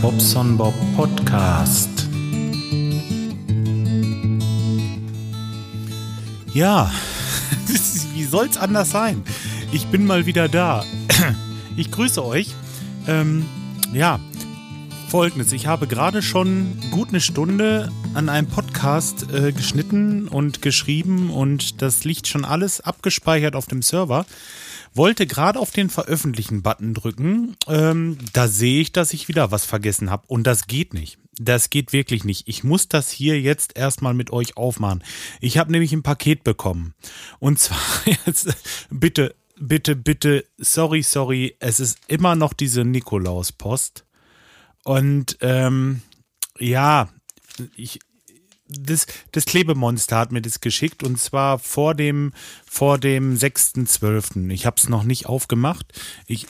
Bobson Bob Podcast. Ja, wie soll's anders sein? Ich bin mal wieder da. Ich grüße euch. Ähm, ja, folgendes. Ich habe gerade schon gut eine Stunde an einem Podcast äh, geschnitten und geschrieben und das liegt schon alles abgespeichert auf dem Server wollte gerade auf den Veröffentlichen-Button drücken. Ähm, da sehe ich, dass ich wieder was vergessen habe. Und das geht nicht. Das geht wirklich nicht. Ich muss das hier jetzt erstmal mit euch aufmachen. Ich habe nämlich ein Paket bekommen. Und zwar jetzt, bitte, bitte, bitte, sorry, sorry, es ist immer noch diese Nikolaus-Post. Und ähm, ja, ich, das, das Klebemonster hat mir das geschickt und zwar vor dem, vor dem 6.12. Ich habe es noch nicht aufgemacht. Ich,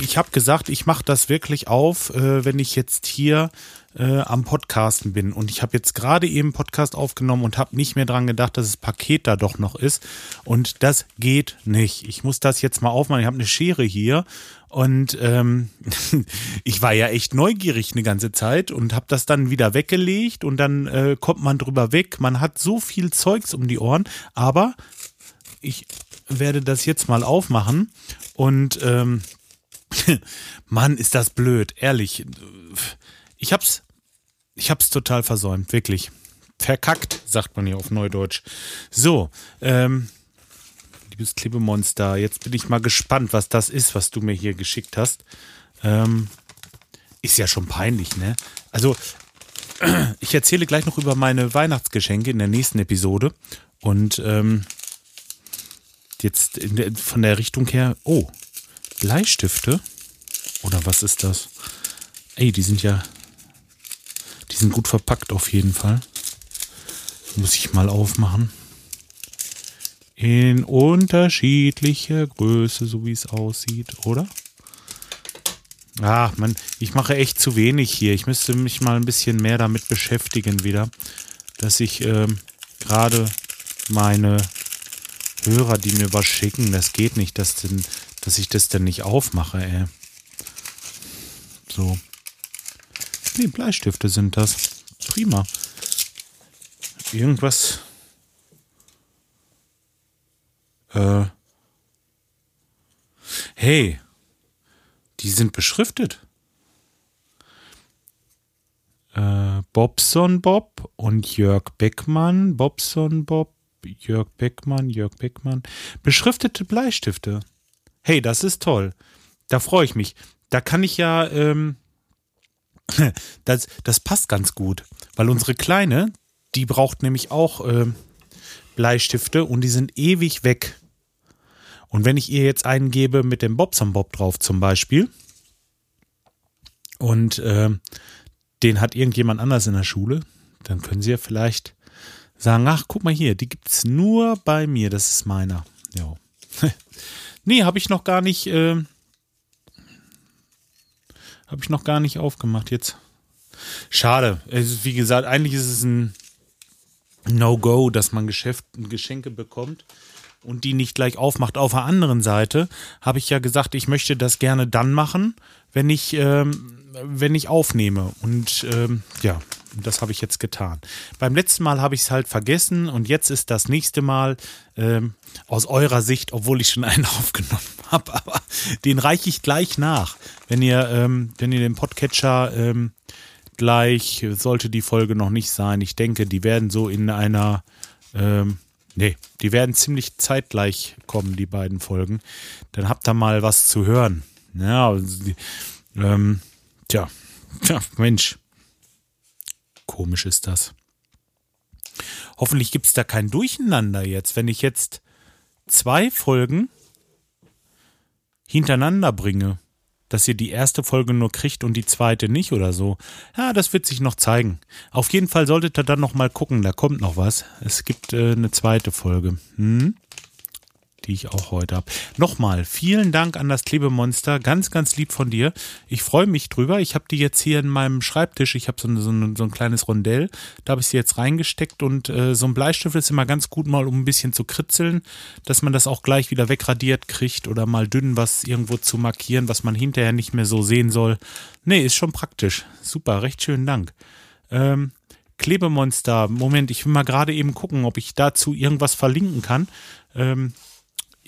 ich habe gesagt, ich mache das wirklich auf, äh, wenn ich jetzt hier äh, am Podcasten bin. Und ich habe jetzt gerade eben Podcast aufgenommen und habe nicht mehr dran gedacht, dass das Paket da doch noch ist. Und das geht nicht. Ich muss das jetzt mal aufmachen. Ich habe eine Schere hier und ähm, ich war ja echt neugierig eine ganze Zeit und habe das dann wieder weggelegt und dann äh, kommt man drüber weg. Man hat so viel Zeugs um die Ohren, aber ich werde das jetzt mal aufmachen und ähm, Mann, ist das blöd, ehrlich. Ich hab's, ich hab's total versäumt, wirklich. Verkackt, sagt man hier auf Neudeutsch. So, ähm, liebes Klebemonster. Jetzt bin ich mal gespannt, was das ist, was du mir hier geschickt hast. Ähm, ist ja schon peinlich, ne? Also, ich erzähle gleich noch über meine Weihnachtsgeschenke in der nächsten Episode. Und ähm, jetzt der, von der Richtung her. Oh, Bleistifte? Oder was ist das? Ey, die sind ja. Die sind gut verpackt auf jeden Fall. Muss ich mal aufmachen in unterschiedlicher Größe, so wie es aussieht, oder? Ach, man, ich mache echt zu wenig hier. Ich müsste mich mal ein bisschen mehr damit beschäftigen wieder, dass ich ähm, gerade meine Hörer, die mir was schicken, das geht nicht, dass, denn, dass ich das denn nicht aufmache, ey. So. Nee, Bleistifte sind das. Prima. Irgendwas äh, hey, die sind beschriftet. Äh, Bobson Bob und Jörg Beckmann, Bobson Bob, Jörg Beckmann, Jörg Beckmann. Beschriftete Bleistifte. Hey, das ist toll. Da freue ich mich. Da kann ich ja, ähm, das, das passt ganz gut, weil unsere Kleine, die braucht nämlich auch äh, Bleistifte und die sind ewig weg. Und wenn ich ihr jetzt einen gebe mit dem Bobson Bob drauf zum Beispiel und äh, den hat irgendjemand anders in der Schule, dann können sie ja vielleicht sagen, ach, guck mal hier, die gibt es nur bei mir, das ist meiner. Ja. nee, habe ich noch gar nicht, äh, habe ich noch gar nicht aufgemacht jetzt. Schade. Es wie gesagt, eigentlich ist es ein No-Go, dass man Geschäft, Geschenke bekommt und die nicht gleich aufmacht. Auf der anderen Seite habe ich ja gesagt, ich möchte das gerne dann machen, wenn ich, ähm, wenn ich aufnehme. Und ähm, ja, das habe ich jetzt getan. Beim letzten Mal habe ich es halt vergessen und jetzt ist das nächste Mal ähm, aus eurer Sicht, obwohl ich schon einen aufgenommen habe, aber den reiche ich gleich nach. Wenn ihr, ähm, wenn ihr den Podcatcher ähm, gleich, sollte die Folge noch nicht sein. Ich denke, die werden so in einer ähm, Nee, die werden ziemlich zeitgleich kommen, die beiden Folgen. Dann habt ihr mal was zu hören. Ja, ähm, tja, tja, Mensch. Komisch ist das. Hoffentlich gibt es da kein Durcheinander jetzt, wenn ich jetzt zwei Folgen hintereinander bringe dass ihr die erste Folge nur kriegt und die zweite nicht oder so. Ja, das wird sich noch zeigen. Auf jeden Fall solltet ihr dann noch mal gucken, da kommt noch was. Es gibt äh, eine zweite Folge. Hm? Die ich auch heute habe. Nochmal, vielen Dank an das Klebemonster. Ganz, ganz lieb von dir. Ich freue mich drüber. Ich habe die jetzt hier in meinem Schreibtisch. Ich habe so, so, so, ein kleines Rondell. Da habe ich sie jetzt reingesteckt und äh, so ein Bleistift ist immer ganz gut mal, um ein bisschen zu kritzeln, dass man das auch gleich wieder wegradiert kriegt oder mal dünn was irgendwo zu markieren, was man hinterher nicht mehr so sehen soll. Nee, ist schon praktisch. Super, recht schönen Dank. Ähm, Klebemonster. Moment, ich will mal gerade eben gucken, ob ich dazu irgendwas verlinken kann. Ähm,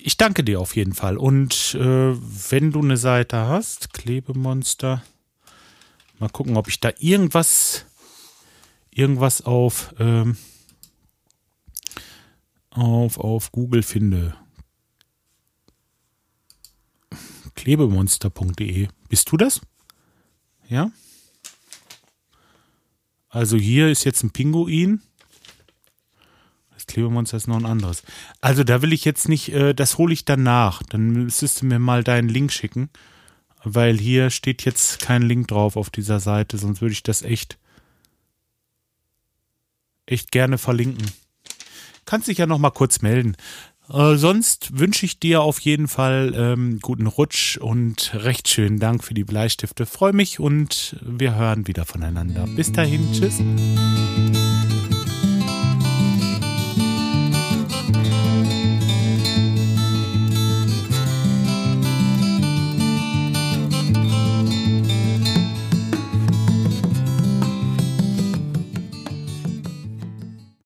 ich danke dir auf jeden Fall. Und äh, wenn du eine Seite hast, Klebemonster, mal gucken, ob ich da irgendwas, irgendwas auf, ähm, auf, auf Google finde. Klebemonster.de. Bist du das? Ja? Also hier ist jetzt ein Pinguin. Klebemonster ist noch ein anderes. Also da will ich jetzt nicht, äh, das hole ich dann nach. Dann müsstest du mir mal deinen Link schicken. Weil hier steht jetzt kein Link drauf auf dieser Seite, sonst würde ich das echt, echt gerne verlinken. Kannst dich ja noch mal kurz melden. Äh, sonst wünsche ich dir auf jeden Fall ähm, guten Rutsch und recht schönen Dank für die Bleistifte. Freue mich und wir hören wieder voneinander. Bis dahin, tschüss.